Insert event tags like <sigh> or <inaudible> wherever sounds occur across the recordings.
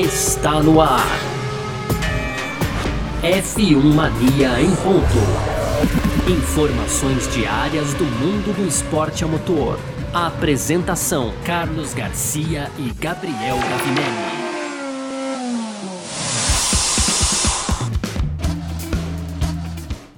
está no ar. F1 Mania em ponto. Informações diárias do mundo do esporte a motor. A apresentação: Carlos Garcia e Gabriel Gavinelli.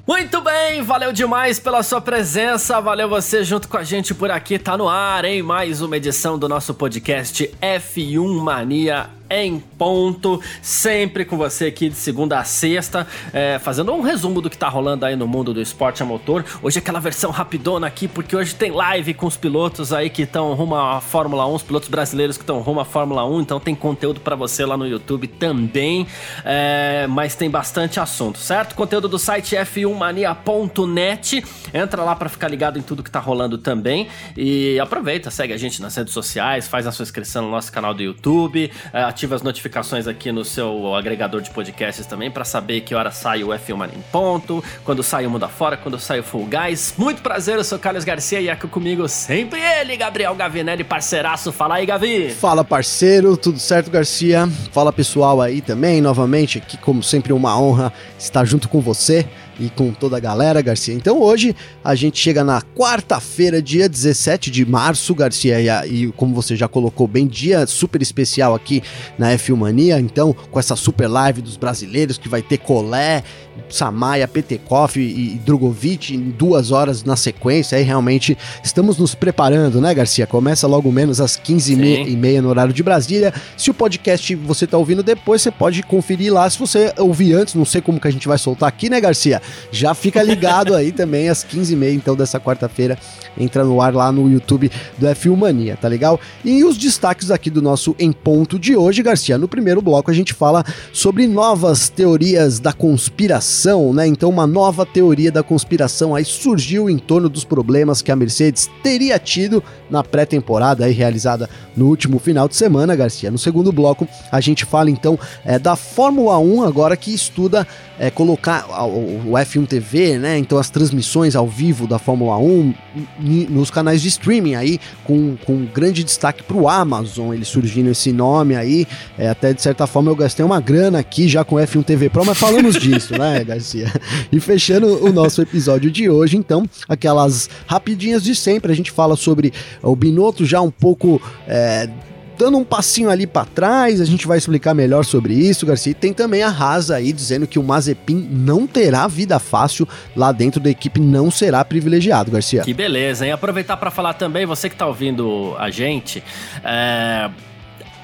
Muito bem, valeu demais pela sua presença, valeu você junto com a gente por aqui, tá no ar, hein? Mais uma edição do nosso podcast F1 Mania em ponto, sempre com você aqui de segunda a sexta, é, fazendo um resumo do que tá rolando aí no mundo do esporte a motor. Hoje é aquela versão rapidona aqui, porque hoje tem live com os pilotos aí que estão rumo à Fórmula 1, os pilotos brasileiros que estão rumo à Fórmula 1, então tem conteúdo para você lá no YouTube também, é, mas tem bastante assunto, certo? Conteúdo do site f1mania.net, entra lá para ficar ligado em tudo que tá rolando também e aproveita, segue a gente nas redes sociais, faz a sua inscrição no nosso canal do YouTube, é, ativa as notificações aqui no seu agregador de podcasts também para saber que hora sai o F1 Mania em ponto, quando sai o Mundo Afora, quando sai o Full Guys. Muito prazer, eu sou Carlos Garcia e aqui comigo sempre ele, Gabriel Gavinelli, parceiraço. Fala aí, Gavi. Fala, parceiro, tudo certo, Garcia? Fala, pessoal aí também, novamente, aqui como sempre uma honra estar junto com você e com toda a galera, Garcia. Então hoje a gente chega na quarta-feira, dia 17 de março, Garcia, e, e, como você já colocou bem, dia super especial aqui na F1 Mania. Então, com essa super live dos brasileiros que vai ter Colé, Samaya, Petekoff e, e Drogovic em duas horas na sequência. Aí realmente estamos nos preparando, né, Garcia? Começa logo menos às 15h30 no horário de Brasília. Se o podcast você tá ouvindo depois, você pode conferir lá. Se você ouvir antes, não sei como que a gente vai soltar aqui, né, Garcia? Já fica ligado aí também às 15h30, então, dessa quarta-feira. Entra no ar lá no YouTube do F1 Mania, tá legal? E os destaques aqui do nosso Em Ponto de hoje, Garcia. No primeiro bloco a gente fala sobre novas teorias da conspiração, né? Então, uma nova teoria da conspiração aí surgiu em torno dos problemas que a Mercedes teria tido na pré-temporada aí realizada no último final de semana, Garcia. No segundo bloco, a gente fala então é, da Fórmula 1, agora que estuda é, colocar o, F1 TV, né? Então as transmissões ao vivo da Fórmula 1 nos canais de streaming aí, com, com grande destaque para o Amazon, ele surgindo esse nome aí. É, até de certa forma eu gastei uma grana aqui já com F1 TV Pro, mas falamos disso, né, <laughs> Garcia? E fechando o nosso episódio de hoje, então, aquelas rapidinhas de sempre, a gente fala sobre o Binotto já um pouco. É, dando um passinho ali para trás, a gente vai explicar melhor sobre isso, Garcia. E tem também a Haas aí dizendo que o Mazepin não terá vida fácil lá dentro da equipe, não será privilegiado, Garcia. Que beleza, hein? Aproveitar para falar também, você que tá ouvindo a gente, é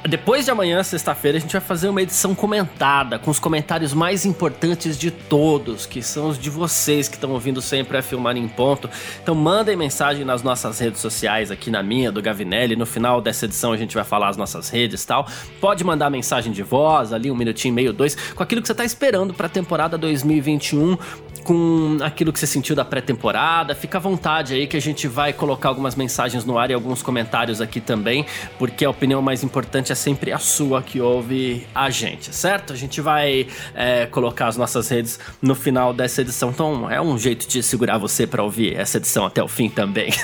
depois de amanhã, sexta-feira, a gente vai fazer uma edição comentada com os comentários mais importantes de todos, que são os de vocês que estão ouvindo sempre a Filmar em Ponto. Então mandem mensagem nas nossas redes sociais, aqui na minha, do Gavinelli. No final dessa edição a gente vai falar as nossas redes e tal. Pode mandar mensagem de voz, ali um minutinho, meio, dois, com aquilo que você está esperando para a temporada 2021 com aquilo que você sentiu da pré-temporada. Fica à vontade aí que a gente vai colocar algumas mensagens no ar e alguns comentários aqui também, porque a opinião mais importante é sempre a sua que ouve a gente, certo? A gente vai é, colocar as nossas redes no final dessa edição, então é um jeito de segurar você para ouvir essa edição até o fim também. <laughs>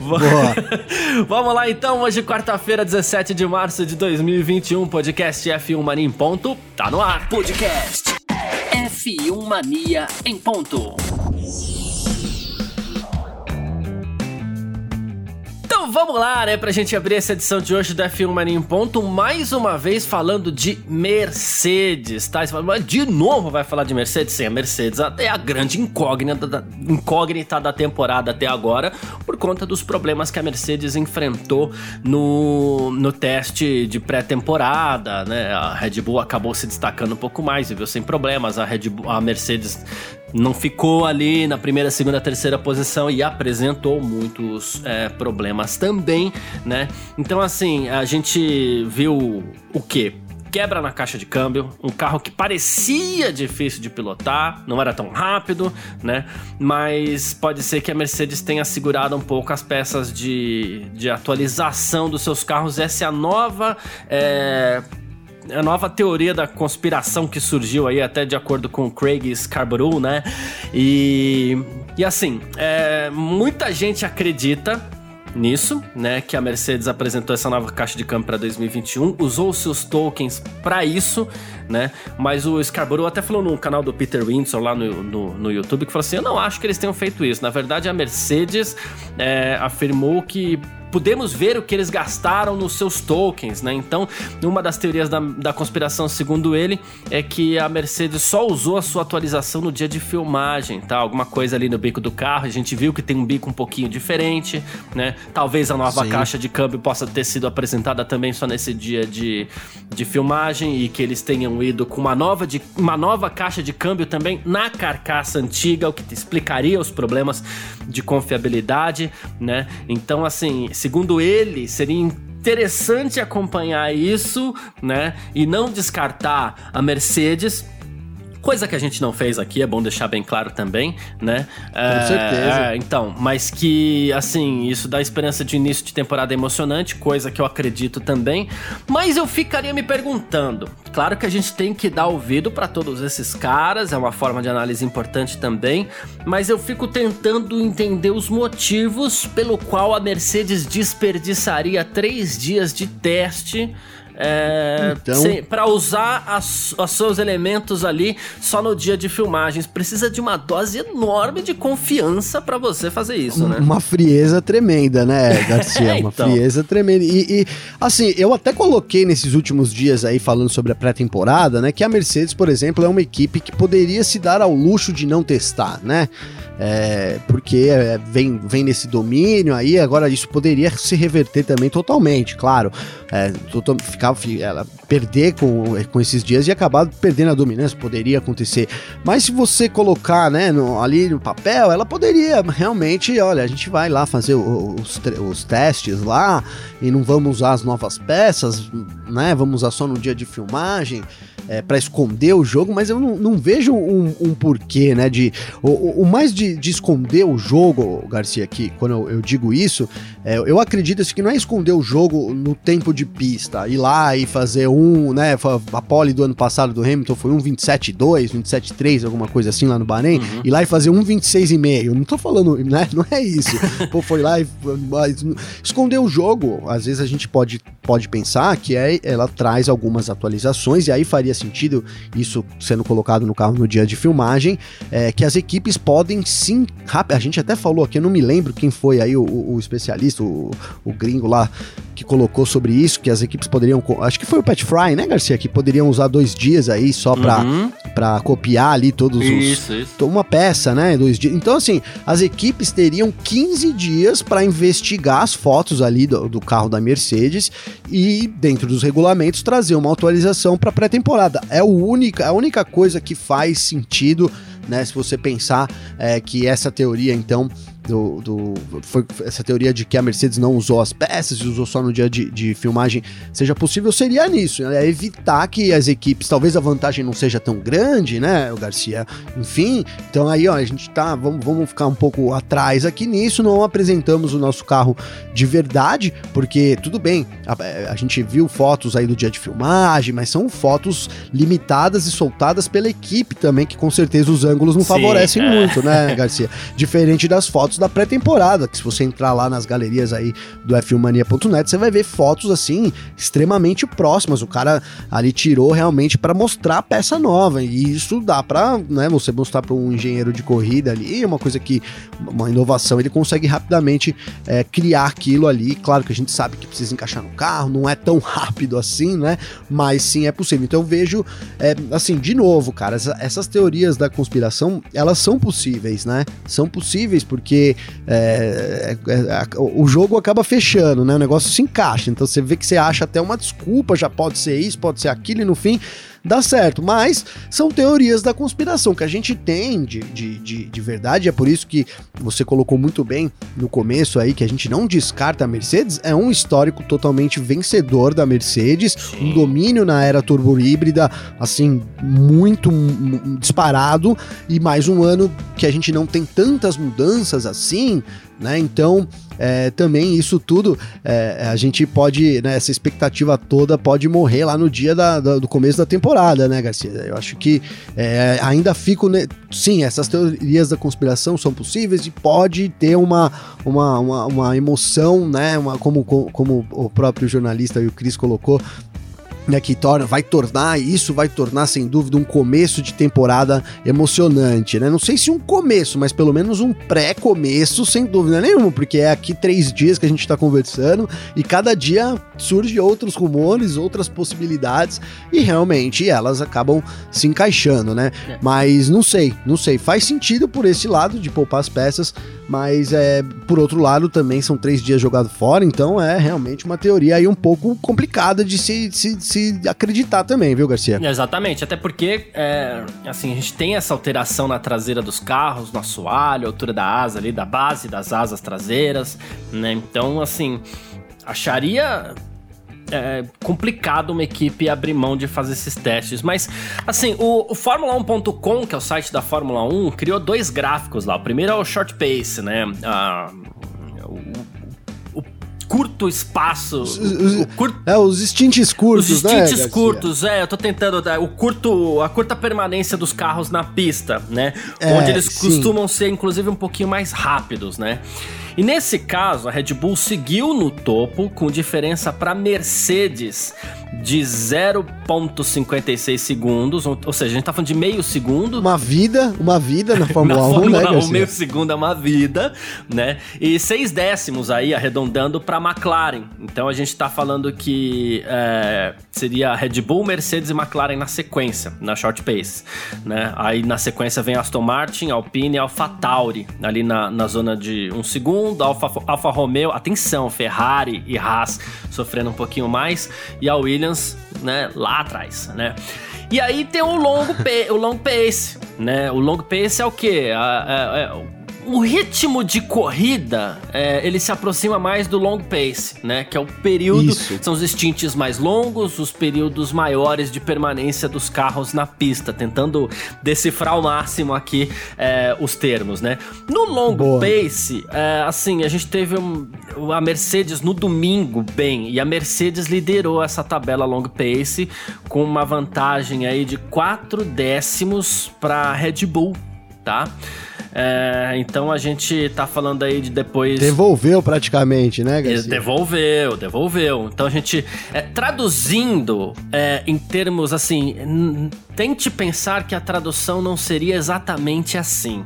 <laughs> Vamos lá então, hoje quarta-feira, 17 de março de 2021, podcast F1 Mania em ponto, tá no ar. Podcast F1 Mania em ponto. Então vamos lá, né, pra gente abrir essa edição de hoje do F1 Mania em Ponto, mais uma vez falando de Mercedes, tá? Fala, de novo vai falar de Mercedes? Sim, a Mercedes é a grande incógnita da, incógnita da temporada até agora, por conta dos problemas que a Mercedes enfrentou no, no teste de pré-temporada, né? A Red Bull acabou se destacando um pouco mais, viu sem problemas, a, Red Bull, a Mercedes não ficou ali na primeira, segunda, terceira posição e apresentou muitos é, problemas também, né? Então, assim, a gente viu o que? Quebra na caixa de câmbio, um carro que parecia difícil de pilotar, não era tão rápido, né? Mas pode ser que a Mercedes tenha segurado um pouco as peças de, de atualização dos seus carros. Essa é a nova. É, a nova teoria da conspiração que surgiu aí, até de acordo com Craig Scarborough, né? E, e assim, é, muita gente acredita nisso, né? Que a Mercedes apresentou essa nova caixa de câmbio para 2021, usou seus tokens para isso, né? Mas o Scarborough até falou no canal do Peter Windsor lá no, no, no, YouTube que falou assim: Eu não acho que eles tenham feito isso. Na verdade, a Mercedes é, afirmou que podemos ver o que eles gastaram nos seus tokens, né? Então, uma das teorias da, da conspiração, segundo ele, é que a Mercedes só usou a sua atualização no dia de filmagem, tá? Alguma coisa ali no bico do carro, a gente viu que tem um bico um pouquinho diferente, né? Talvez a nova Sim. caixa de câmbio possa ter sido apresentada também só nesse dia de, de filmagem e que eles tenham ido com uma nova, de, uma nova caixa de câmbio também na carcaça antiga, o que explicaria os problemas de confiabilidade, né? Então, assim, segundo ele, seria interessante acompanhar isso, né? E não descartar a Mercedes Coisa que a gente não fez aqui, é bom deixar bem claro também, né? Com é, certeza. É, então, mas que, assim, isso dá esperança de início de temporada emocionante, coisa que eu acredito também. Mas eu ficaria me perguntando. Claro que a gente tem que dar ouvido para todos esses caras, é uma forma de análise importante também, mas eu fico tentando entender os motivos pelo qual a Mercedes desperdiçaria três dias de teste é, então... para usar os seus elementos ali só no dia de filmagens. Precisa de uma dose enorme de confiança para você fazer isso, né? Uma frieza tremenda, né, Garcia? <laughs> então. Uma frieza tremenda. E, e, assim, eu até coloquei nesses últimos dias aí, falando sobre a pré-temporada, né, que a Mercedes, por exemplo, é uma equipe que poderia se dar ao luxo de não testar, né? É, porque é, vem, vem nesse domínio aí, agora isso poderia se reverter também totalmente, claro. É, ficar, ela perder com, com esses dias e acabar perdendo a dominância, poderia acontecer. Mas se você colocar né, no, ali no papel, ela poderia realmente, olha, a gente vai lá fazer os, os testes lá e não vamos usar as novas peças, né? Vamos usar só no dia de filmagem é, para esconder o jogo, mas eu não, não vejo um, um, porquê, né? De, o, o mais de, de, esconder o jogo, Garcia, aqui, quando eu, eu digo isso, é, eu acredito assim, que não é esconder o jogo no tempo de pista, ir lá e fazer um, né? A pole do ano passado do Hamilton foi um 27.2, 27.3, alguma coisa assim lá no Bahrein, uhum. ir lá e fazer um 26,5. Não tô falando, né? Não é isso. <laughs> Pô, foi lá e esconder o jogo. Às vezes a gente pode, pode pensar que é, ela traz algumas atualizações e aí faria sentido isso sendo colocado no carro no dia de filmagem, é, que as equipes podem sim, a gente até falou aqui, eu não me lembro quem foi aí o, o especialista, o, o gringo lá que colocou sobre isso, que as equipes poderiam, acho que foi o Pat Fry, né, Garcia, que poderiam usar dois dias aí só para uhum. Pra copiar ali todos isso, os... Isso. Uma peça, né, dois dias. Então, assim, as equipes teriam 15 dias para investigar as fotos ali do, do carro da Mercedes e, dentro dos regulamentos, trazer uma atualização para pré-temporada. É o única, a única coisa que faz sentido, né, se você pensar é, que essa teoria, então, do, do foi essa teoria de que a Mercedes não usou as peças e usou só no dia de, de filmagem seja possível seria nisso, né? É evitar que as equipes, talvez a vantagem não seja tão grande, né, o Garcia, enfim, então aí ó, a gente tá, vamos, vamos ficar um pouco atrás aqui nisso, não apresentamos o nosso carro de verdade, porque tudo bem, a, a gente viu fotos aí do dia de filmagem, mas são fotos limitadas e soltadas pela equipe também, que com certeza os ângulos não Sim, favorecem é. muito, né, Garcia? <laughs> Diferente das fotos fotos da pré-temporada, que se você entrar lá nas galerias aí do f1mania.net, você vai ver fotos assim extremamente próximas. O cara ali tirou realmente para mostrar a peça nova e isso dá para, né, você mostrar para um engenheiro de corrida ali, uma coisa que uma inovação, ele consegue rapidamente é, criar aquilo ali. Claro que a gente sabe que precisa encaixar no carro, não é tão <laughs> rápido assim, né? Mas sim é possível. Então eu vejo, é, assim, de novo, cara, essa, essas teorias da conspiração, elas são possíveis, né? São possíveis porque é, é, é o jogo acaba fechando, né? O negócio se encaixa. Então você vê que você acha até uma desculpa, já pode ser isso, pode ser aquilo, e no fim dá certo. Mas são teorias da conspiração que a gente tem de, de, de, de, verdade. É por isso que você colocou muito bem no começo aí que a gente não descarta a Mercedes. É um histórico totalmente vencedor da Mercedes, Sim. um domínio na era turbo híbrida, assim, muito disparado. E mais um ano que a gente não tem tantas mudanças assim né? Então, é, também isso tudo, é, a gente pode, né, essa expectativa toda pode morrer lá no dia da, da, do começo da temporada, né, Garcia? Eu acho que é, ainda fico. Né, sim, essas teorias da conspiração são possíveis e pode ter uma, uma, uma, uma emoção, né? Uma, como, como o próprio jornalista e o Cris colocou, né, que torna, vai tornar, isso vai tornar sem dúvida um começo de temporada emocionante, né? Não sei se um começo, mas pelo menos um pré-começo, sem dúvida nenhuma, porque é aqui três dias que a gente está conversando e cada dia surge outros rumores, outras possibilidades e realmente elas acabam se encaixando, né? É. Mas não sei, não sei, faz sentido por esse lado de poupar as peças, mas é por outro lado também são três dias jogado fora, então é realmente uma teoria aí um pouco complicada de se, se, se acreditar também, viu, Garcia? Exatamente, até porque é, assim, a gente tem essa alteração na traseira dos carros, no assoalho, altura da asa ali, da base das asas traseiras, né? Então, assim, acharia é, complicado uma equipe abrir mão de fazer esses testes. Mas, assim, o, o Fórmula1.com, que é o site da Fórmula 1, criou dois gráficos lá. O primeiro é o short pace, né? Ah, o, curto espaço. Os, o, curto, é, os stints curtos, Os né, stints né, curtos, é. Eu tô tentando. O curto, a curta permanência dos carros na pista, né? É, Onde eles sim. costumam ser, inclusive, um pouquinho mais rápidos, né? E nesse caso, a Red Bull seguiu no topo com diferença para Mercedes de 0,56 segundos, ou, seja, a gente tá falando de meio segundo. Uma vida, uma vida na <laughs> Fórmula na 1, Fórmula né, 1, meio segundo é uma vida, né? E seis décimos aí, arredondando para McLaren. Então a gente tá falando que é, seria Red Bull, Mercedes e McLaren na sequência, na short pace, né? Aí na sequência vem Aston Martin, Alpine e AlphaTauri, ali na, na zona de um segundo segundo, Alfa, Alfa Romeo, atenção, Ferrari e Haas sofrendo um pouquinho mais, e a Williams, né, lá atrás, né? E aí tem o longo, o long pace, né? O long pace é o quê? É, é, o ritmo de corrida, é, ele se aproxima mais do long pace, né? Que é o período, Isso. são os stints mais longos, os períodos maiores de permanência dos carros na pista, tentando decifrar ao máximo aqui é, os termos, né? No long Boa. pace, é, assim, a gente teve um, a Mercedes no domingo bem, e a Mercedes liderou essa tabela long pace com uma vantagem aí de 4 décimos para Red Bull, tá? É, então a gente tá falando aí de depois. Devolveu praticamente, né, Garcia? Devolveu, devolveu. Então a gente. É, traduzindo é, em termos assim. Tente pensar que a tradução não seria exatamente assim.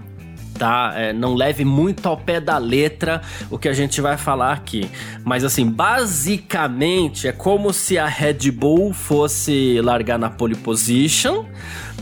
Tá? É, não leve muito ao pé da letra o que a gente vai falar aqui. Mas assim, basicamente é como se a Red Bull fosse largar na pole position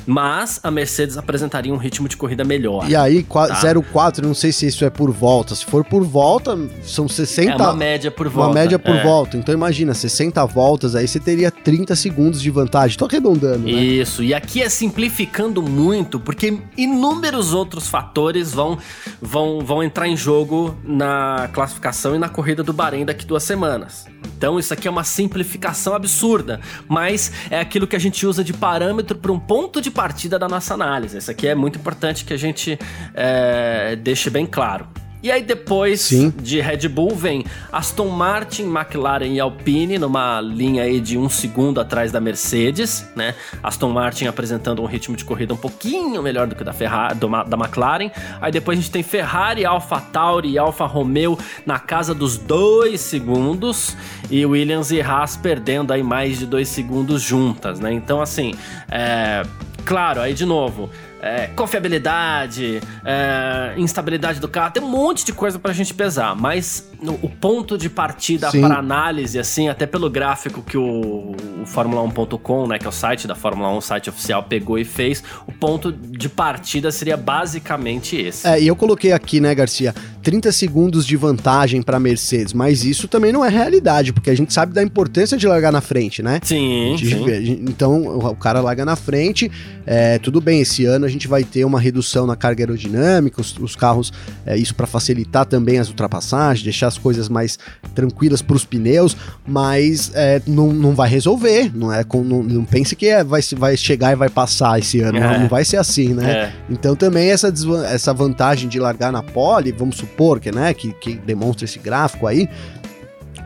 mas a Mercedes apresentaria um ritmo de corrida melhor. E aí, tá? 0,4, não sei se isso é por volta. Se for por volta, são 60. É uma média por volta. Uma média por é. volta. Então imagina, 60 voltas, aí você teria 30 segundos de vantagem. Tô arredondando, né? Isso. E aqui é simplificando muito, porque inúmeros outros fatores vão, vão, vão entrar em jogo na classificação e na corrida do Bahrein daqui duas semanas. Então isso aqui é uma simplificação absurda, mas é aquilo que a gente usa de parâmetro para um ponto de partida da nossa análise. Isso aqui é muito importante que a gente é, deixe bem claro. E aí depois Sim. de Red Bull vem Aston Martin, McLaren e Alpine numa linha aí de um segundo atrás da Mercedes, né? Aston Martin apresentando um ritmo de corrida um pouquinho melhor do que o da Ferrari, do, da McLaren. Aí depois a gente tem Ferrari, Alfa Tauri e Alfa Romeo na casa dos dois segundos e Williams e Haas perdendo aí mais de dois segundos juntas, né? Então assim, é... claro, aí de novo é, confiabilidade, é, instabilidade do carro, tem um monte de coisa pra gente pesar, mas no, o ponto de partida para análise, assim, até pelo gráfico que o, o Fórmula1.com, né, que é o site da Fórmula 1, o site oficial, pegou e fez, o ponto de partida seria basicamente esse. É, e eu coloquei aqui, né, Garcia, 30 segundos de vantagem para Mercedes, mas isso também não é realidade, porque a gente sabe da importância de largar na frente, né? Sim, sim. Então, o cara larga na frente, é, tudo bem, esse ano a gente vai ter uma redução na carga aerodinâmica, os, os carros, é, isso para facilitar também as ultrapassagens, deixar as coisas mais tranquilas para os pneus, mas é, não, não vai resolver, não é com, não, não pense que é, vai, vai chegar e vai passar esse ano, é. não, não, vai ser assim, né? É. Então também essa, essa vantagem de largar na pole, vamos supor que, né, que, que demonstra esse gráfico aí,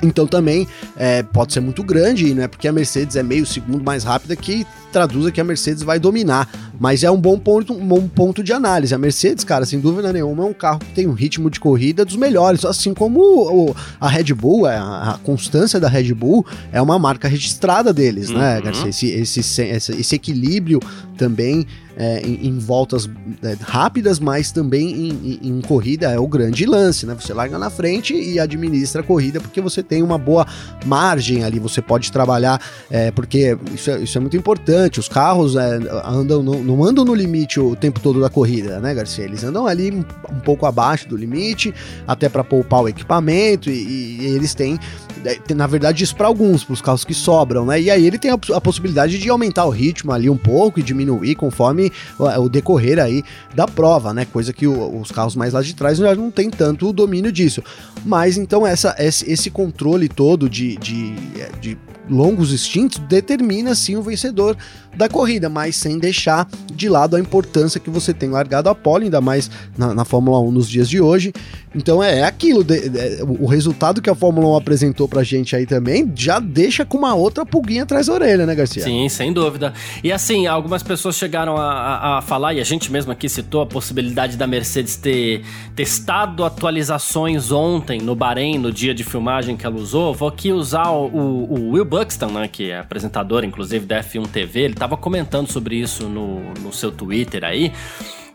então também é, pode ser muito grande, não é porque a Mercedes é meio segundo mais rápida que traduza que a Mercedes vai dominar. Mas é um bom ponto, um bom ponto de análise. A Mercedes, cara, sem dúvida nenhuma, é um carro que tem um ritmo de corrida dos melhores. Assim como o, a Red Bull, a, a, constância da Red Bull é uma marca registrada deles, né, uhum. né, Garcia? Esse, esse, esse, esse equilíbrio também é, em, em, voltas é, rápidas, mas também em, em, em, corrida é o grande lance, né? Você larga na frente e administra a corrida porque você tem uma boa margem ali, você pode trabalhar, é, porque isso é, isso é muito importante. Os carros é, andam no, não andam no limite o tempo todo da corrida, né, Garcia? Eles andam ali um, pouco abaixo do limite, até para poupar o equipamento, e, e eles têm é, na verdade, isso para alguns, para os carros que sobram, né? E aí ele tem a, a, possibilidade de aumentar o ritmo ali um pouco e diminuir conforme o, o decorrer aí da prova, né? Coisa que o, os carros mais lá de trás já não tem tanto o domínio disso. Mas então essa, esse, esse controle todo de, de, de longos instintos determina sim o vencedor da corrida, mas sem deixar de lado a importância que você tem largado a pole, ainda mais na, na Fórmula 1 nos dias de hoje. Então é, é aquilo, de, de, o resultado que a Fórmula 1 apresentou pra gente aí também já deixa com uma outra pulguinha atrás da orelha, né, Garcia? Sim, sem dúvida. E assim, algumas pessoas chegaram a, a, a falar, e a gente mesmo aqui citou a possibilidade da Mercedes ter testado atualizações ontem no Bahrein, no dia de filmagem que ela usou. Vou aqui usar o, o, o Will Buxton, né, que é apresentador, inclusive, da F1 TV, ele estava comentando sobre isso no, no seu Twitter aí.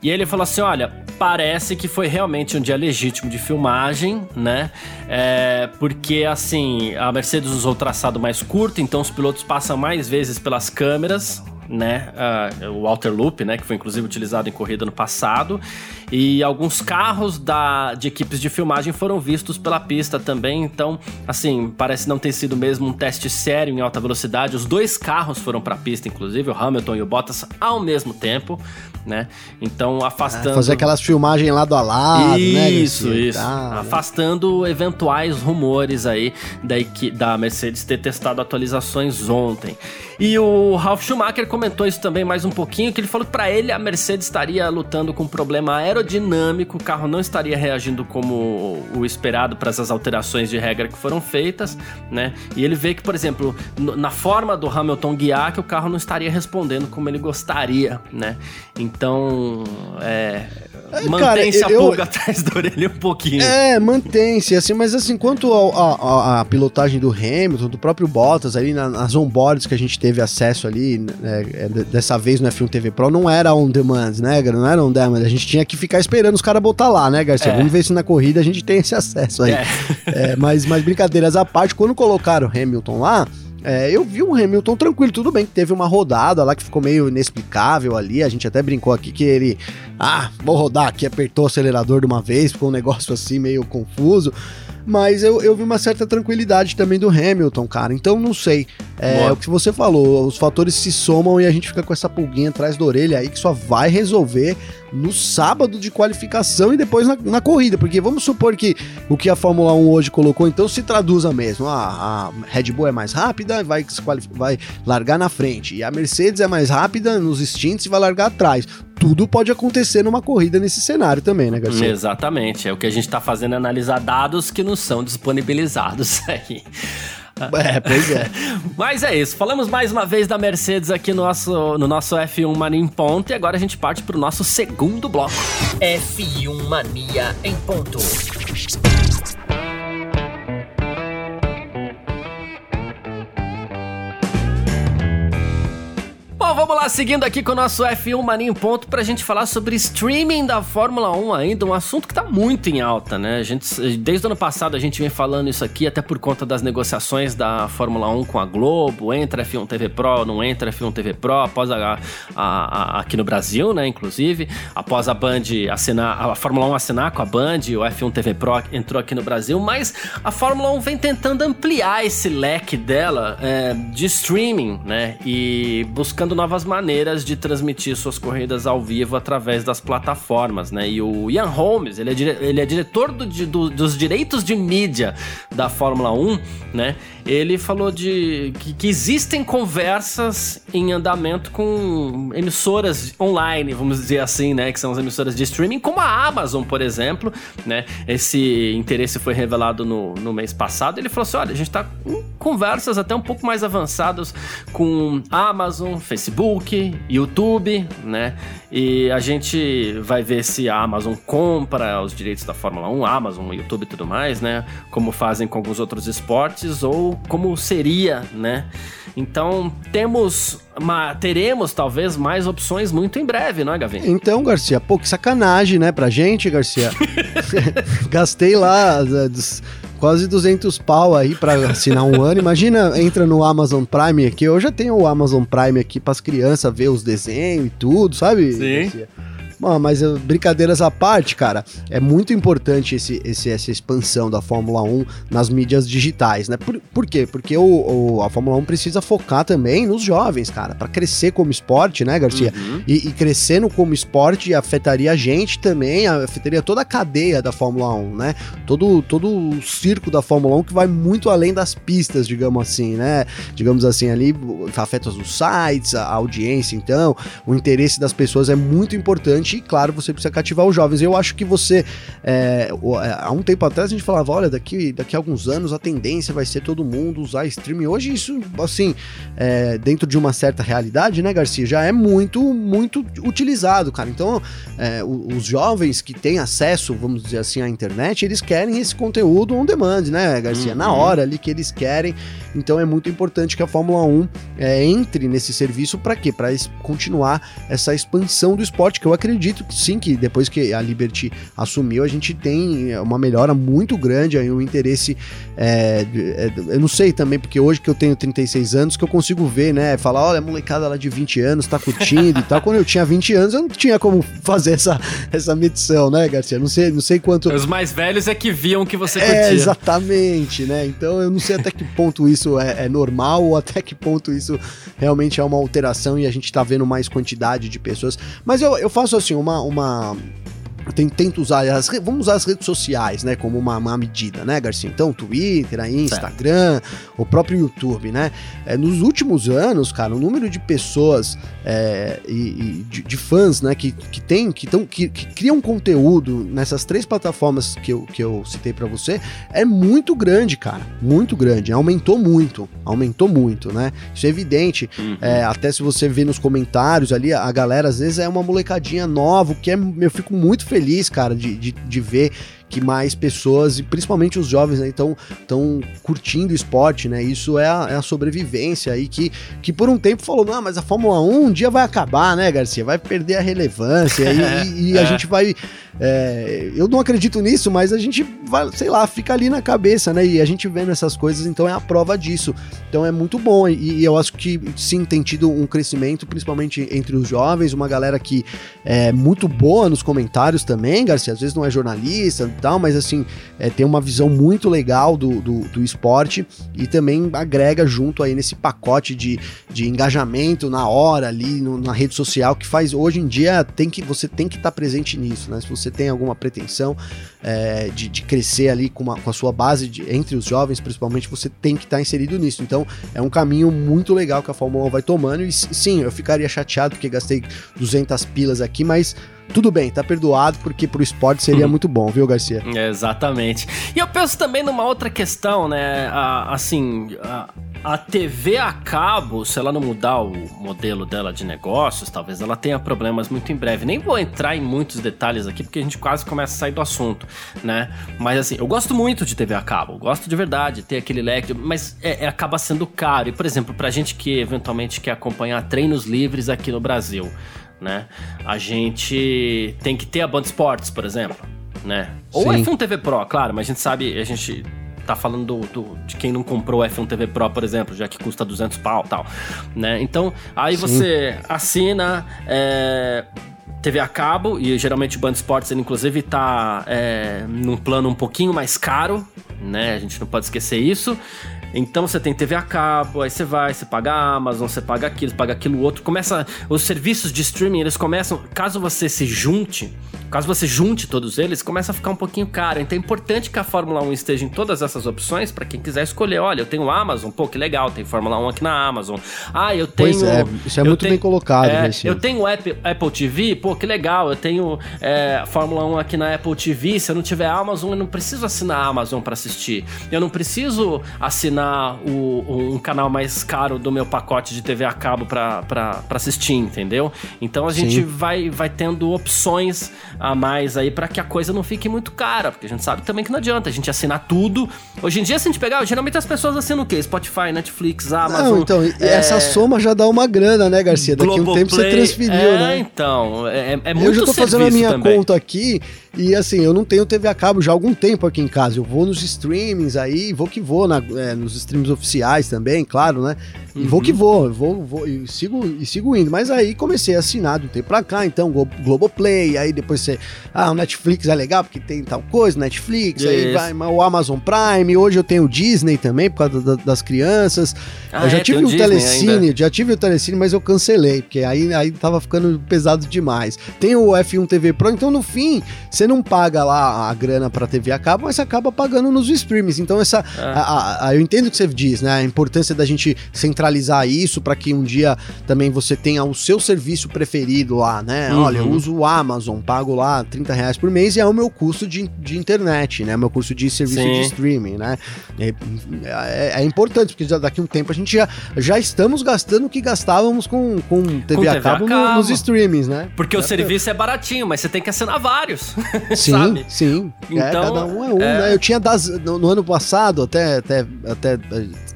E ele falou assim: olha, parece que foi realmente um dia legítimo de filmagem, né? É, porque assim, a Mercedes usou o traçado mais curto, então os pilotos passam mais vezes pelas câmeras, né? Uh, o Outer Loop, né? Que foi inclusive utilizado em corrida no passado. E alguns carros da, de equipes de filmagem foram vistos pela pista também. Então, assim, parece não ter sido mesmo um teste sério em alta velocidade. Os dois carros foram para a pista, inclusive, o Hamilton e o Bottas, ao mesmo tempo, né? Então, afastando. É, fazer aquelas filmagens lado a lado, isso, né? Isso, isso. Tá, afastando né? eventuais rumores aí da, da Mercedes ter testado atualizações ontem. E o Ralf Schumacher comentou isso também mais um pouquinho, que ele falou que para ele a Mercedes estaria lutando com um problema aerodinâmico, o carro não estaria reagindo como o esperado para essas alterações de regra que foram feitas, né? E ele vê que, por exemplo, na forma do Hamilton guiar, que o carro não estaria respondendo como ele gostaria, né? Então, é, é, mantém-se a pulga <laughs> atrás da orelha um pouquinho. É, mantém-se, assim, mas assim, quanto à pilotagem do Hamilton, do próprio Bottas ali na, nas onboards que a gente teve acesso ali, né, é, dessa vez no F1 TV Pro, não era on demand, né, não era on demand, a gente tinha que ficar esperando os caras botar lá, né, Garcia? É. Vamos ver se na corrida a gente tem esse acesso aí. É. é mas, mas brincadeiras à parte, quando colocaram o Hamilton lá, é, eu vi o Hamilton tranquilo, tudo bem que teve uma rodada lá que ficou meio inexplicável ali. A gente até brincou aqui que ele, ah, vou rodar aqui, apertou o acelerador de uma vez, ficou um negócio assim meio confuso mas eu, eu vi uma certa tranquilidade também do Hamilton, cara. Então não sei. É o que você falou, os fatores se somam e a gente fica com essa pulguinha atrás da orelha aí que só vai resolver no sábado de qualificação e depois na, na corrida. Porque vamos supor que o que a Fórmula 1 hoje colocou, então se traduza mesmo. Ah, a Red Bull é mais rápida, vai, vai largar na frente. E a Mercedes é mais rápida nos instintos e vai largar atrás tudo pode acontecer numa corrida nesse cenário também, né, Garcia? Exatamente. É o que a gente está fazendo é analisar dados que não são disponibilizados <laughs> aí. É, pois é. <laughs> Mas é isso. Falamos mais uma vez da Mercedes aqui no nosso, no nosso F1 Mania em Ponto e agora a gente parte para o nosso segundo bloco. F1 Mania em Ponto. Vamos lá, seguindo aqui com o nosso F1 Mania em Ponto pra gente falar sobre streaming da Fórmula 1 ainda, um assunto que tá muito em alta, né? A gente, desde o ano passado a gente vem falando isso aqui, até por conta das negociações da Fórmula 1 com a Globo, entra F1 TV Pro, não entra F1 TV Pro, após a, a, a, aqui no Brasil, né, inclusive, após a Band assinar, a Fórmula 1 assinar com a Band, o F1 TV Pro entrou aqui no Brasil, mas a Fórmula 1 vem tentando ampliar esse leque dela é, de streaming, né, e buscando novas novas maneiras de transmitir suas corridas ao vivo através das plataformas, né? E o Ian Holmes, ele é, dire... ele é diretor do, do, dos direitos de mídia da Fórmula 1, né? Ele falou de que, que existem conversas em andamento com emissoras online, vamos dizer assim, né? Que são as emissoras de streaming, como a Amazon, por exemplo, né? Esse interesse foi revelado no, no mês passado. Ele falou assim: olha, a gente tá com conversas até um pouco mais avançadas com Amazon, Facebook, YouTube, né? E a gente vai ver se a Amazon compra os direitos da Fórmula 1, Amazon, YouTube e tudo mais, né? Como fazem com alguns outros esportes, ou como seria, né? Então temos, uma, teremos talvez mais opções muito em breve, não é, Gavin? Então, Garcia, pô, que sacanagem, né, pra gente, Garcia. <laughs> <laughs> Gastei lá quase 200 pau aí para assinar um ano. Imagina, entra no Amazon Prime aqui. Eu já tenho o Amazon Prime aqui para as crianças ver os desenhos e tudo, sabe? Sim. Bom, mas eh, brincadeiras à parte, cara, é muito importante esse, esse, essa expansão da Fórmula 1 nas mídias digitais, né? Por, por quê? Porque o, o, a Fórmula 1 precisa focar também nos jovens, cara, para crescer como esporte, né, Garcia? Uhum. E, e, crescendo como esporte afetaria a gente também, afetaria toda a cadeia da Fórmula 1, né? Todo, todo o circo da Fórmula 1 que vai muito além das pistas, digamos assim, né? Digamos assim, ali afeta os sites, a audiência, então, o interesse das pessoas é muito importante e, claro, você precisa cativar os jovens. Eu acho que você, é, é, há um tempo atrás a gente falava, olha, daqui, daqui a alguns anos a tendência vai ser todo mundo usar streaming. Hoje isso, assim, é, dentro de uma certa realidade, né, Garcia, já é muito, muito utilizado, cara. Então, é, os jovens que têm acesso, vamos dizer assim, à internet, eles querem esse conteúdo on demand, né, Garcia? Uhum. Na hora ali que eles querem. Então é muito importante que a Fórmula 1 é, entre nesse serviço para quê? Para continuar essa expansão do esporte, que eu acredito acredito que sim, que depois que a Liberty assumiu, a gente tem uma melhora muito grande aí, o interesse. É, eu não sei também, porque hoje que eu tenho 36 anos, que eu consigo ver, né? Falar, olha, a molecada lá de 20 anos tá curtindo e tal. Quando eu tinha 20 anos, eu não tinha como fazer essa, essa medição, né, Garcia? Não sei, não sei quanto. Os mais velhos é que viam que você curtia. É, exatamente, né? Então eu não sei até que ponto isso é, é normal ou até que ponto isso realmente é uma alteração e a gente tá vendo mais quantidade de pessoas. Mas eu, eu faço assim uma, uma tem, tento usar as vamos usar as redes sociais, né, como uma, uma medida, né, Garcia? Então, Twitter, aí, Instagram, o próprio YouTube, né? É, nos últimos anos, cara, o número de pessoas é, e, e de, de, fãs, né, que, que tem, que, tão, que, que criam conteúdo nessas três plataformas que eu, que eu citei para você é muito grande, cara, muito grande. Aumentou muito, aumentou muito, né? Isso é evidente. Uhum. É, até se você vê nos comentários ali, a galera às vezes é uma molecadinha nova, que é, eu fico muito feliz feliz, cara, de, de, de ver que mais pessoas, e principalmente os jovens, estão né, curtindo o esporte, né? Isso é a, é a, sobrevivência aí que, que por um tempo falou, não, mas a Fórmula 1 um dia vai acabar, né, Garcia? Vai perder a relevância <laughs> e, e, a é. gente vai é, eu não acredito nisso, mas a gente vai, sei lá, fica ali na cabeça, né? E a gente vendo essas coisas, então é a prova disso. Então é muito bom. E, e eu acho que sim, tem tido um crescimento, principalmente entre os jovens, uma galera que é muito boa nos comentários também, Garcia. Às vezes não é jornalista e tal, mas assim, é, tem uma visão muito legal do, do, do, esporte e também agrega junto aí nesse pacote de, de engajamento na hora ali, no, na rede social, que faz hoje em dia tem que você tem que estar tá presente nisso, né? Se você tem alguma pretensão é, de, de, crescer ali com, uma, com a sua base de, entre os jovens, principalmente, você tem que estar tá inserido nisso. Então, é um caminho muito legal que a Fórmula 1 vai tomando. E sim, eu ficaria chateado porque gastei 200 pilas aqui, mas tudo bem, tá perdoado, porque pro esporte seria uhum. muito bom, viu, Garcia? Exatamente. E eu penso também numa outra questão, né? assim, a, a TV a cabo, se ela não mudar o modelo dela de negócios, talvez ela tenha problemas muito em breve. Nem vou entrar em muitos detalhes aqui, porque a gente quase começa a sair do assunto, né? Mas assim, eu gosto muito de TV a cabo, gosto de verdade, ter aquele leque, mas é, é, acaba sendo caro. E, por exemplo, pra gente que eventualmente quer acompanhar treinos livres aqui no Brasil, né? A gente tem que ter a Band Sports, por exemplo, né? Ou Sim. F1 TV Pro, claro, mas a gente sabe, a gente tá falando do, do, de quem não comprou o F1 TV Pro, por exemplo, já que custa 200 pau tal, né? Então, aí Sim. você assina é, TV a cabo, e geralmente o Band Sports, ele inclusive tá é, num plano um pouquinho mais caro, né? A gente não pode esquecer isso. Então você tem TV a cabo, aí você vai, você paga a Amazon, você paga aquilo, você paga aquilo outro. Começa. Os serviços de streaming, eles começam. Caso você se junte, caso você junte todos eles, começa a ficar um pouquinho caro. Então é importante que a Fórmula 1 esteja em todas essas opções para quem quiser escolher. Olha, eu tenho Amazon, pô, que legal, tem Fórmula 1 aqui na Amazon. Ah, eu tenho. Pois é, isso é muito tenho, bem colocado, é, Eu tenho Apple, Apple TV, pô, que legal, eu tenho é, Fórmula 1 aqui na Apple TV. Se eu não tiver Amazon, eu não preciso assinar a Amazon para assistir. Eu não preciso assinar o, um canal mais caro do meu pacote de TV a cabo para assistir, entendeu? Então a gente vai, vai tendo opções a mais aí para que a coisa não fique muito cara, porque a gente sabe também que não adianta a gente assinar tudo. Hoje em dia, se a gente pegar, geralmente as pessoas assinam o quê? Spotify, Netflix, Amazon. Não, então, é... essa soma já dá uma grana, né, Garcia? Daqui a um tempo você transferiu, é, né? então, é, é muito Eu já tô fazendo a minha também. conta aqui e assim, eu não tenho TV a cabo já há algum tempo aqui em casa. Eu vou nos streamings aí, vou que vou, na, é, nos streams oficiais também, claro, né? E uhum. vou que vou, vou, vou e sigo, e sigo indo. Mas aí comecei a assinar do tempo pra cá, então Globoplay, aí depois você. Ah, o Netflix é legal porque tem tal coisa, Netflix, yes. aí vai o Amazon Prime. Hoje eu tenho o Disney também, por causa da, das crianças. Ah, eu já é, tive o, o Telecine, ainda. já tive o Telecine, mas eu cancelei, porque aí, aí tava ficando pesado demais. Tem o F1 TV Pro, então no fim, você não paga lá a grana pra TV a cabo, mas você acaba pagando nos streams. Então, essa. É. A, a, a, eu entendo o que você diz, né? A importância da gente centralizar isso para que um dia também você tenha o seu serviço preferido lá, né? Uhum. Olha, eu uso o Amazon, pago lá 30 reais por mês e é o meu custo de, de internet, né? Meu custo de serviço Sim. de streaming, né? É, é, é, importante, porque daqui a um tempo a gente já, já estamos gastando o que gastávamos com, com TV, com a cabo, no, nos streamings, né? Porque o serviço é baratinho, mas você tem que assinar vários. <laughs> Sim, sabe? sim. É, então, é, cada um é um, é... né? Eu tinha das, no, no, ano passado, até, até, até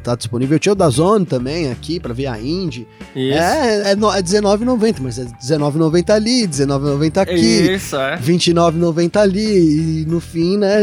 tá disponível, eu tinha o da Zone também aqui para ver a Indy. Isso. É, é, é R$19,90, mas é R$19,90 ali, R$19,90 aqui. Isso, é. R$29,90 ali. E no fim, né,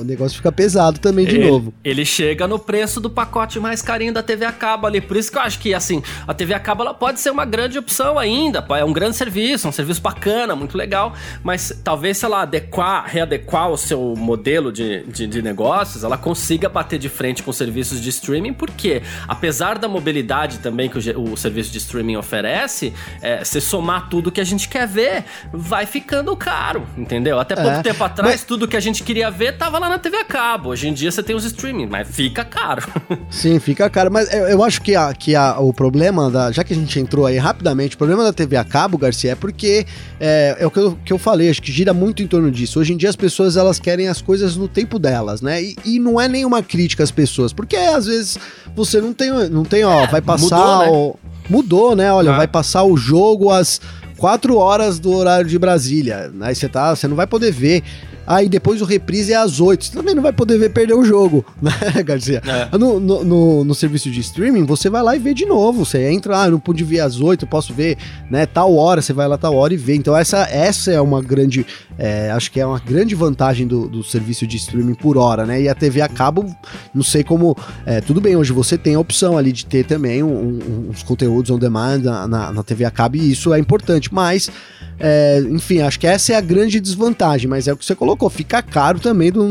o negócio fica pesado também de ele, novo. Ele chega no preço do pacote mais carinho da TV a cabo ali. Por isso que eu acho que, assim, a TV a cabo ela pode ser uma grande opção ainda. É um grande serviço, um serviço bacana, muito legal. Mas talvez, sei lá, adequar, readequar o seu modelo de, de, de negócios, ela consiga bater de frente com serviços de streaming, porque apesar da mobilidade também que o, o serviço de streaming oferece, é, se somar tudo que a gente quer ver, vai ficando caro, entendeu? Até pouco é, tempo atrás, mas... tudo que a gente queria ver tava lá na TV a cabo. Hoje em dia você tem os streaming, mas fica caro. <laughs> Sim, fica caro. Mas eu, eu acho que, a, que a, o problema da. Já que a gente entrou aí rapidamente, o problema da TV a cabo, Garcia, é porque é, é o que eu, que eu falei, acho que gira muito em torno disso. Hoje em dia as pessoas elas querem as coisas no tempo delas, né? E, e não é nenhuma crítica às pessoas, porque às vezes você não tem, não tem, ó, é, vai passar, mudou, né? Ó, mudou, né? Olha, ah. vai passar o jogo às 4 horas do horário de Brasília. Aí você tá, você não vai poder ver Aí depois o reprise é às 8. Você também não vai poder ver perder o jogo, <laughs> né, Garcia? É. No, no, no, no, serviço de streaming, você vai lá e vê de novo. Você entra, ah, eu não pude ver às 8, eu posso ver, né, tal hora, você vai lá tal hora e vê. Então essa, essa é uma grande, é, acho que é uma grande vantagem do, do serviço de streaming por hora, né? E a TV a cabo, não sei como, é, tudo bem, hoje você tem a opção ali de ter também um, um, uns conteúdos on demand na, na, na TV a cabo e isso é importante, mas é, enfim, acho que essa é a grande desvantagem, mas é o que você colocou, fica caro também do,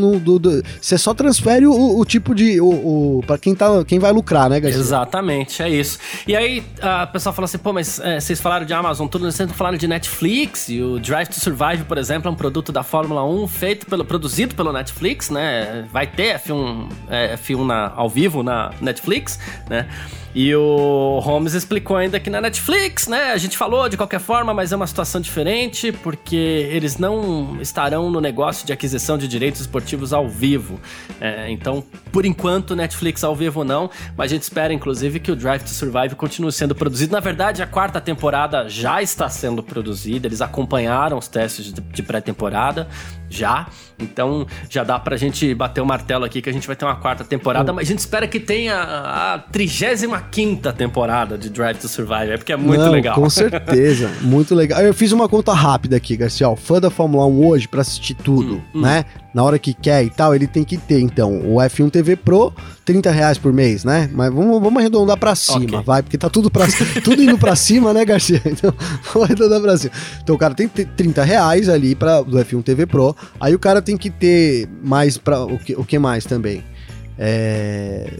você só transfere o, o tipo de o, o quem tá, quem vai lucrar, né, Garcia? Exatamente, é isso. E aí a pessoa fala assim, pô, mas é, vocês falaram de Amazon, tudo vocês falaram de Netflix e o Drive to Survive, por exemplo, é um produto da Fórmula 1 feito pelo produzido pelo Netflix, né? Vai ter F1, é, F1 na, ao vivo na Netflix, né? E o Holmes explicou ainda que na Netflix, né? A gente falou de qualquer forma, mas é uma situação diferente porque eles não estarão no negócio de aquisição de direitos esportivos ao vivo. É, então, por enquanto, Netflix ao vivo não, mas a gente espera inclusive que o Drive to Survive continue sendo produzido. Na verdade, a quarta temporada já está sendo produzida, eles acompanharam os testes de pré-temporada já. Então já dá pra gente bater o martelo aqui que a gente vai ter uma quarta temporada, mas a gente espera que tenha a 35 temporada de Drive to Survive, porque é muito Não, legal. Com <laughs> certeza, muito legal. Eu fiz uma conta rápida aqui, Garcia. Fã da Fórmula 1 hoje, pra assistir tudo, hum, hum. Na hora que quer e tal, ele tem que ter, então, o F1 TV Pro, 30 reais por mês, né? Mas vamos, vamos arredondar pra cima, okay. vai, porque tá tudo, pra, <laughs> tudo indo pra cima, né, Garcia? <laughs> Então, vamos arredondar pra cima. Então, o cara tem 30 reais ali pra, do F1 TV Pro, aí o cara tem que ter mais para o que, o que mais também? É,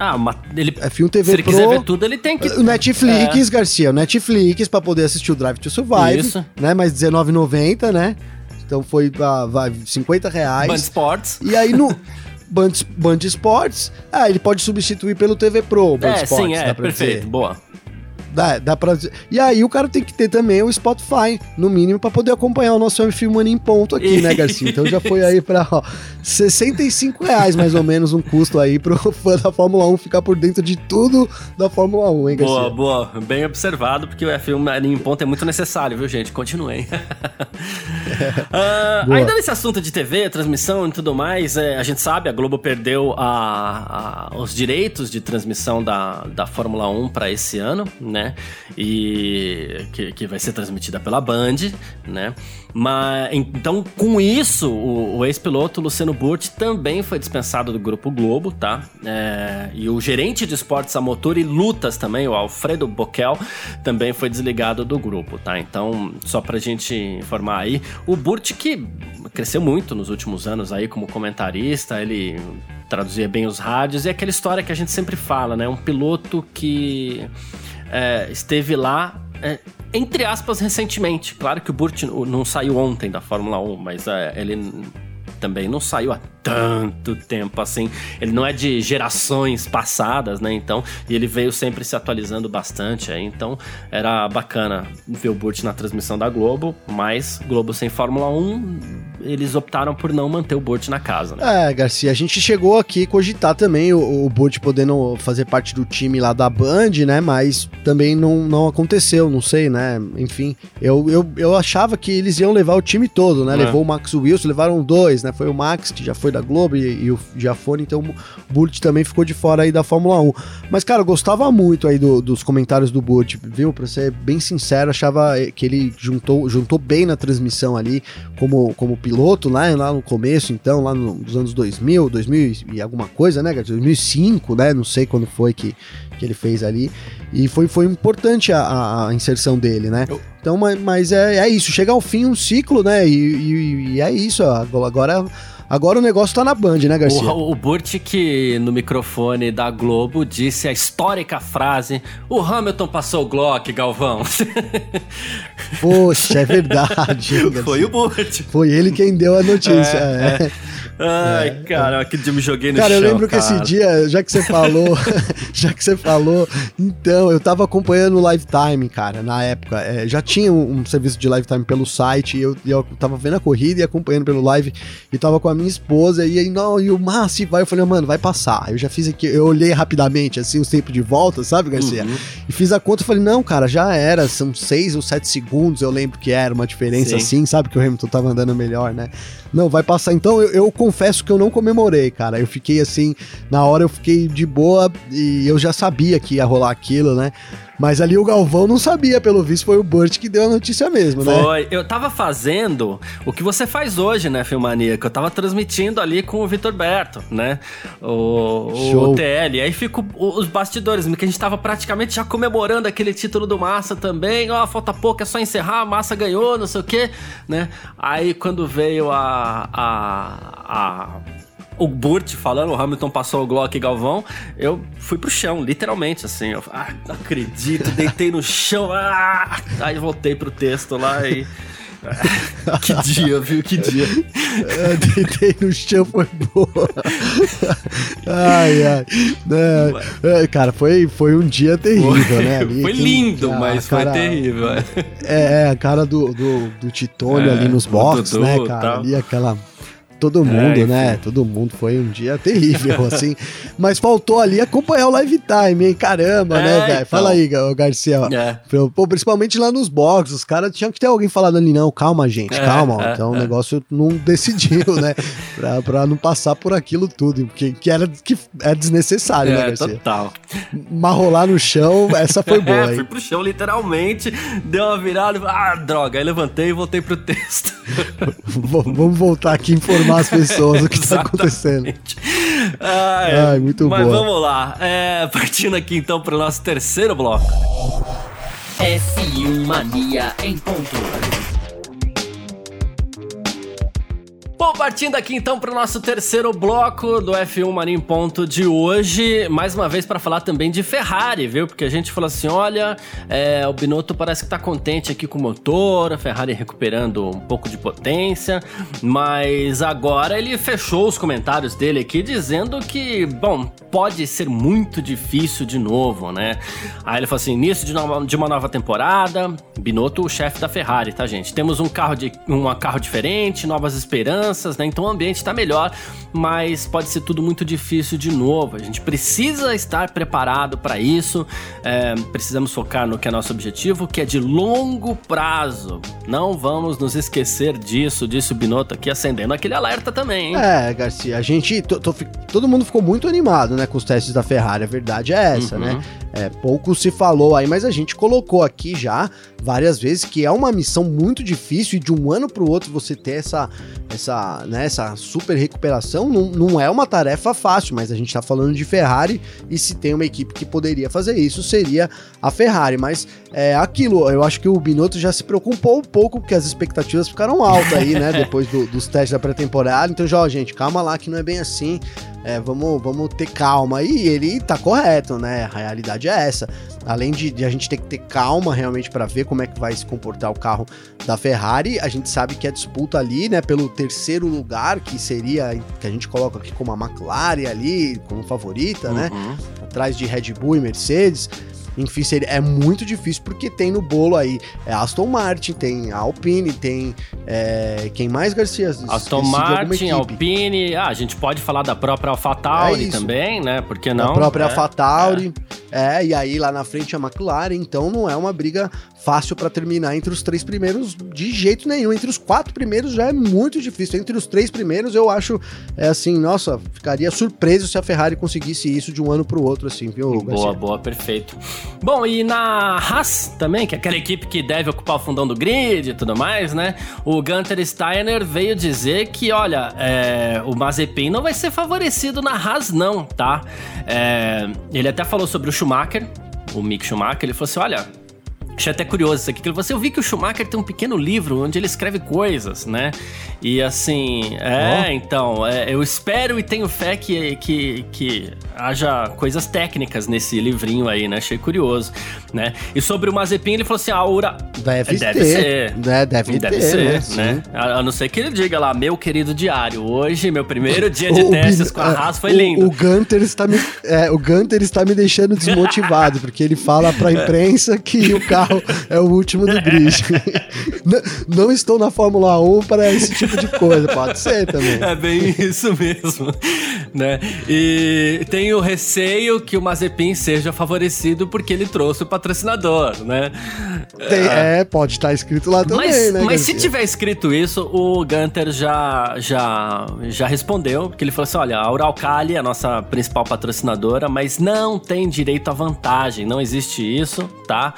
Ah, uma, ele, é Filme TV se ele Pro. quiser ver tudo, ele tem que. O Netflix, Garcia, o Netflix pra poder assistir o Drive to Survive, Isso. né? Mas R$19,90, né? Então foi ah, vai, 50 reais. Band Sports. E aí no <laughs> Band, Band Sports, ah, ele pode substituir pelo TV Pro, Band É, Sports, sim, é, perfeito. dizer. Boa. Dá, dá pra. E aí o cara tem que ter também o Spotify, no mínimo, pra poder acompanhar o nosso Film Money em ponto aqui, né, Garcia? Então já foi aí pra, ó, 65 reais mais ou menos um custo aí pro fã da Fórmula 1 ficar por dentro de tudo da Fórmula 1, hein, Garcia? Boa, boa. Bem observado, porque o F1 em ponto é muito necessário, viu, gente? Continuem. <laughs> Ah, Boa. ainda nesse assunto de TV, transmissão e tudo mais, é, a gente sabe, a Globo perdeu a- a- os direitos de transmissão da, da Fórmula 1 para esse ano, né? E que, que vai ser transmitida pela Band, né? Mas então, com isso, o, o ex-piloto Luciano Burti também foi dispensado do Grupo Globo, tá? É, e o gerente de esportes a motor e lutas também, o Alfredo Boquel, também foi desligado do grupo, tá? Então, só pra gente informar aí, o Burti que cresceu muito nos últimos anos aí como comentarista, ele traduzia bem os rádios e é aquela história que a gente sempre fala, né? Um piloto que é, esteve lá. é, entre aspas, recentemente. Claro que o Burt não saiu ontem da Fórmula 1, mas é, ele também não saiu há tanto tempo assim. Ele não é de gerações passadas, né? Então, e ele veio sempre se atualizando bastante. Aí, então, era bacana ver o Burt na transmissão da Globo, mas Globo sem Fórmula 1, eles optaram por não manter o Burt na casa, né? É, Garcia, a gente chegou aqui cogitar também o, o Burt podendo fazer parte do time lá da Band, né? Mas também não, não aconteceu, não sei, né? Enfim, eu, eu, eu achava que eles iam levar o time todo, né? É. Levou o Max Wilson, levaram dois, né? Foi o Max, que já foi da Globo, e, e o Giafone, então o Burt também ficou de fora aí da Fórmula 1. Mas, cara, eu gostava muito aí do- dos comentários do Burt, viu? Pra ser bem sincero, achava que ele juntou, juntou bem na transmissão ali, como, como piloto, lá, lá no começo, então, lá no- nos anos 2000, 2000 e alguma coisa, né, Garcia? 2005, né? Não sei quando foi que, que ele fez ali. E foi, foi importante a- a, inserção dele, né? Eu- Então, mas, mas é, é isso, chega ao fim um ciclo, né? E, e- e é isso, agora, agora o negócio tá na Band, né, Garcia? O, o Burt que no microfone da Globo disse a histórica frase: O Hamilton passou o Glock, Galvão. <laughs> Poxa, é verdade. <laughs> Garcia? Foi o Burt. Foi ele quem deu a notícia. é. Ai, cara, que dia me joguei no Cara, chão. eu lembro que esse cara. dia, já que você falou, <laughs> já que você falou, então, eu tava acompanhando o Lifetime, cara, na época. É, já tinha um, um serviço de Lifetime pelo site, e eu, eu tava vendo a corrida e acompanhando pelo live, e tava com a minha esposa, e aí, não, e o Massi vai, eu falei, mano, vai passar. Eu já fiz aqui, eu olhei rapidamente, assim, os tempos de volta, sabe, Garcia? Uhum. E fiz a conta e falei, não, cara, já era, são seis ou sete segundos, eu lembro que era uma diferença Sim. assim, sabe, que o Hamilton tava andando melhor, né? Não, vai passar. Então, eu, eu confesso que eu não comemorei, cara. Eu fiquei assim, na hora eu fiquei de boa e eu já sabia que ia rolar aquilo, né? Mas ali o Galvão não sabia, pelo visto, foi o Burt que deu a notícia mesmo, né? Foi. Eu tava fazendo o que você faz hoje, né, Filmania? Que eu tava transmitindo ali com o Vitor Berto, né? O, Show. o TL. Aí fica o- os bastidores, que a gente tava praticamente já comemorando aquele título do Massa também. Ó, falta pouco, é só encerrar, a Massa ganhou, não sei o quê, né? Aí quando veio a. a, a o Burt falando, o Hamilton passou o Glock Galvão, eu fui pro chão, literalmente, assim. Eu, ah, não acredito, deitei no chão, ah! Aí voltei pro texto lá e. <laughs> que dia, viu? Que dia. Eu deitei no chão, foi boa. ai, ai. É, é, cara, foi, foi um dia terrível, né? Ali, foi lindo, a mas cara- foi terrível. é. É, é, a cara do, do, do Titônio É, ali nos boxes, né, e cara? tal. Ali aquela. Todo mundo, É, né? Todo mundo. Foi um dia terrível, <laughs> assim. Mas faltou ali acompanhar o live time, hein? Caramba, É, né, velho? então. Fala aí, Ga- Garcia. É. Pô, principalmente lá nos boxes, os caras tinham que ter alguém falando ali, não, calma, gente, É, calma. é, então o é. negócio não decidiu, né? <laughs> Pra, pra não passar por aquilo tudo, porque que era, que é desnecessário, né, É, Garcia? total. Mas rolar no chão, essa foi <laughs> boa, é, fui pro chão, literalmente, deu uma virada, e- ah, droga, aí levantei e voltei pro texto. Vamos voltar aqui e informar as pessoas o que tá <laughs> acontecendo. Exatamente. Ai, Ai, muito Mas boa. vamos lá, é, partindo aqui então pro nosso terceiro bloco. F1 Mania em ponto. Bom, partindo aqui então para o nosso terceiro bloco do F1 Mania em Ponto de hoje, mais uma vez para falar também de Ferrari, viu? Porque a gente falou assim: olha, é, o Binotto parece que tá contente aqui com o motor, a Ferrari recuperando um pouco de potência, mas agora ele fechou os comentários dele aqui dizendo que, bom, pode ser muito difícil de novo, né? Aí ele falou assim: início de, nova, de uma nova temporada, Binotto, o chefe da Ferrari, tá, gente? Temos um carro, de, um carro diferente, novas esperanças né? Então o ambiente está melhor, mas pode ser tudo muito difícil de novo. A gente precisa estar preparado para isso. É, precisamos focar no que é nosso objetivo, que é de longo prazo. Não vamos nos esquecer disso, disse o Binotto aqui acendendo aquele alerta também. Hein? É, Garcia, a gente. Tô, tô, todo mundo ficou muito animado, né, com os testes da Ferrari. A verdade é essa, né? uhum. né? É, pouco se falou aí, mas a gente colocou aqui já várias vezes que é uma missão muito difícil e de um ano para o outro você ter essa, essa, né, essa super recuperação não, não é uma tarefa fácil, mas a gente está falando de Ferrari e se tem uma equipe que poderia fazer isso seria a Ferrari. Mas é aquilo, eu acho que o Binotto já se preocupou um pouco porque as expectativas ficaram altas aí, né, <laughs> depois do, dos testes da pré-temporada. Então já, ó, gente, calma lá que não é bem assim. É, vamos, vamos ter calma. E ele tá correto, né? A realidade é essa. Além de, de a gente ter que ter calma realmente para ver como é que vai se comportar o carro da Ferrari, a gente sabe que a disputa ali, né, pelo terceiro lugar, que seria, que a gente coloca aqui como a McLaren ali, como favorita, né? uhum. né? Atrás de Red Bull e Mercedes. Enfim, seria, é muito difícil porque tem no bolo aí é Aston Martin, tem Alpine, tem é, quem mais, Garcia? Aston Martin, Alpine, ah, a gente pode falar da própria AlphaTauri é também, né? Porque não? A própria é, AlphaTauri. É. é, e aí lá na frente a McLaren, então não é uma briga fácil para terminar entre os três primeiros de jeito nenhum. Entre os quatro primeiros já é muito difícil. Entre os três primeiros eu acho, é assim, nossa, ficaria surpreso se a Ferrari conseguisse isso de um ano para o outro, assim, viu, Garcia? Boa, boa, perfeito. Bom, e na Haas também, que é aquela equipe que deve ocupar o fundão do grid e tudo mais, né? O Gunter Steiner veio dizer que, olha, é, o Mazepin não vai ser favorecido na Haas, não, tá? É, ele até falou sobre o Schumacher, o Mick Schumacher, ele falou assim: olha, Achei até curioso isso aqui, que você eu vi que o Schumacher tem um pequeno livro onde ele escreve coisas, né? E assim, é, oh. então, é, eu espero e tenho fé que, que, que haja coisas técnicas nesse livrinho aí, né? Achei curioso, né? E sobre o Mazepin, ele falou assim: a Aura. Deve, é, deve ter. ser. É, deve, deve ter, ser, né? né? A, a, não ser que ele diga lá, meu querido diário, hoje, meu primeiro <laughs> dia de o, testes o, com a Haas foi lindo. O, o Gunter está me, é, o Gunter está me deixando desmotivado, porque ele fala pra <laughs> imprensa que o carro é o último do grid. <laughs> não, não estou na Fórmula 1 para esse tipo de coisa, pode ser também. É bem isso mesmo, né? E tem o receio que o Mazepin seja favorecido porque ele trouxe o patrocinador, né? Tem, é, pode estar escrito lá também, mas, né? Mas se tiver escrito isso, o Gunter já, já, já respondeu, porque ele falou assim: olha, a Uralcali é a nossa principal patrocinadora, mas não tem direito à vantagem, não existe isso, tá?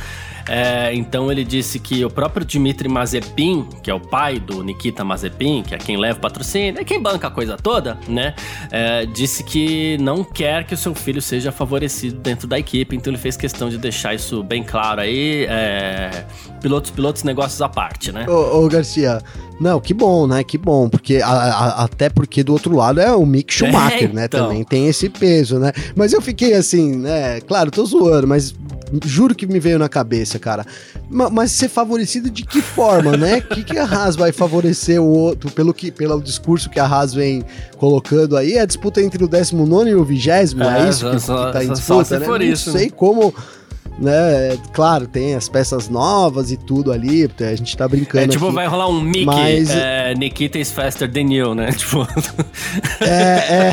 É, então ele disse que o próprio Dmitry Mazepin, que é o pai do Nikita Mazepin, que é quem leva o patrocínio, é quem banca a coisa toda, né? É, disse que não quer que o seu filho seja favorecido dentro da equipe, então ele fez questão de deixar isso bem claro aí. É, pilotos, pilotos, negócios à parte, né? Ô, ô Garcia, não, que bom, né? Que bom, porque a, a, até porque do outro lado é o Mick Schumacher, é, né? então. né? Também tem esse peso, né? Mas eu fiquei assim, né? Claro, tô zoando, mas juro que me veio na cabeça, cara. Mas, mas ser favorecido de que forma, né? O que, que a Haas vai favorecer o outro, pelo, que, pelo discurso que a Haas vem colocando aí? É a disputa entre o 19 e o 20, é, é isso que, só, que tá em disputa, né? Não isso. sei como né? Claro, tem as peças novas e tudo ali, a gente tá brincando. É tipo, aqui, vai rolar um Mickey, mas... é, Nikita is faster than you, né? <laughs> Tipo. É, é,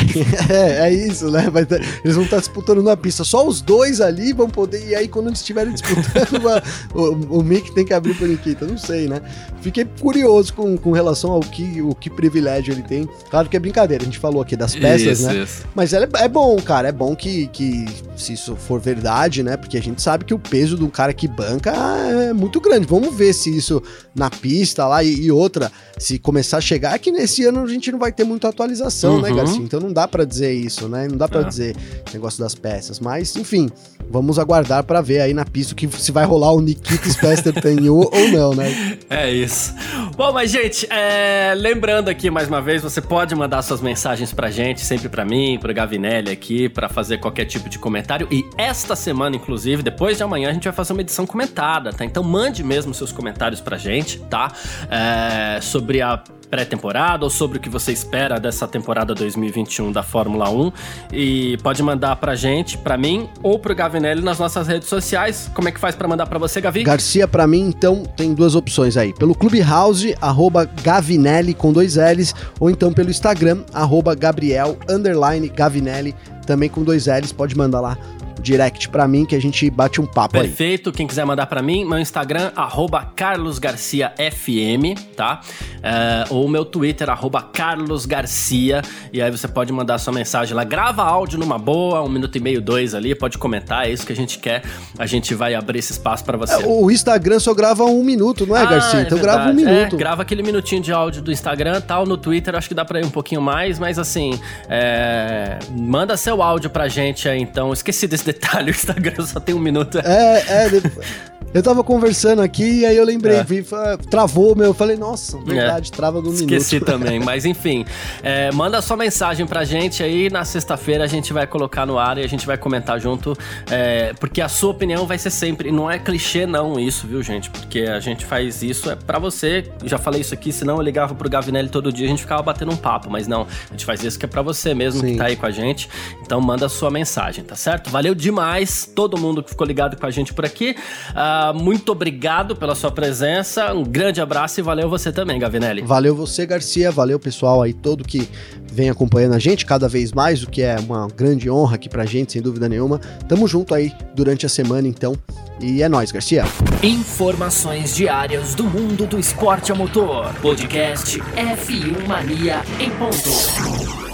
<laughs> é, é isso, né? Mas, eles vão estar tá disputando na pista. Só os dois ali vão poder. E aí, quando eles estiverem disputando, <laughs> o, o Mickey tem que abrir pro Nikita. Não sei, né? Fiquei curioso com, com relação ao que, o que privilégio ele tem. Claro que é brincadeira, a gente falou aqui das peças, isso, né? Isso. Mas é, é bom, cara. É bom que, que, se isso for verdade, né? Porque a gente sabe sabe que o peso um cara que banca é muito grande. Vamos ver se isso na pista lá e, e outra, se começar a chegar, é que nesse ano a gente não vai ter muita atualização, né, Uhum. Garcia? Então não dá pra dizer isso, né? Não dá pra É. dizer negócio das peças. Mas, enfim, vamos aguardar pra ver aí na pista que se vai rolar o Nikita Spesterten <laughs> ou não, né? É isso. Bom, mas gente, é, lembrando aqui mais uma vez, você pode mandar suas mensagens pra gente, sempre pra mim, pro Gavinelli aqui, pra fazer qualquer tipo de comentário. E esta semana, inclusive, depois de amanhã, a gente vai fazer uma edição comentada, tá? Então mande mesmo seus comentários pra gente, tá? É, sobre a pré-temporada ou sobre o que você espera dessa temporada 2021 da Fórmula 1 e pode mandar pra gente, pra mim ou pro Gavinelli nas nossas redes sociais. Como é que faz pra mandar pra você, Gavi? Garcia, pra mim, então, tem duas opções aí. Pelo Clubhouse, arroba Gavinelli com dois L's, ou então pelo Instagram, arroba Gabriel, underline Gavinelli, também com dois L's. Pode mandar lá direct pra mim que a gente bate um papo aí. Perfeito. Quem quiser mandar pra mim, meu Instagram, carlosgarciafm, tá? É, ou meu Twitter, carlosgarcia. E aí você pode mandar sua mensagem lá. Grava áudio numa boa, um minuto e meio, dois ali. Pode comentar, é isso que a gente quer. A gente vai abrir esse espaço pra você. O Instagram só grava um minuto, não é, Ah, Garcia? Então grava um minuto. É, grava aquele minutinho de áudio do Instagram tal. No Twitter acho que dá pra ir um pouquinho mais, mas assim, é, manda seu áudio pra gente aí então. Esqueci desse detalhe, o Instagram só tem um minuto. É, é. <laughs> Eu tava conversando aqui e aí eu lembrei, É. vi, travou meu. Eu falei, nossa, verdade, trava no Esqueci minuto. também, <laughs> mas enfim. é, manda sua mensagem pra gente aí. Na sexta-feira a gente vai colocar no ar e a gente vai comentar junto. é, porque a sua opinião vai ser sempre. Não é clichê, não, isso, viu, gente? Porque a gente faz isso é pra você. Já falei isso aqui, senão eu ligava pro Gavinelli todo dia e a gente ficava batendo um papo. Mas não, a gente faz isso que é pra você mesmo Sim. que tá aí com a gente. Então manda sua mensagem, tá certo? Valeu demais, todo mundo que ficou ligado com a gente por aqui. Ah, muito obrigado pela sua presença. Um grande abraço e valeu você também, Gavinelli. Valeu você, Garcia. Valeu, pessoal aí, todo que vem acompanhando a gente cada vez mais, o que é uma grande honra aqui pra gente, sem dúvida nenhuma. Tamo junto aí durante a semana, então. E é nóis, Garcia. Informações diárias do mundo do esporte a motor. Podcast F1 Mania em ponto.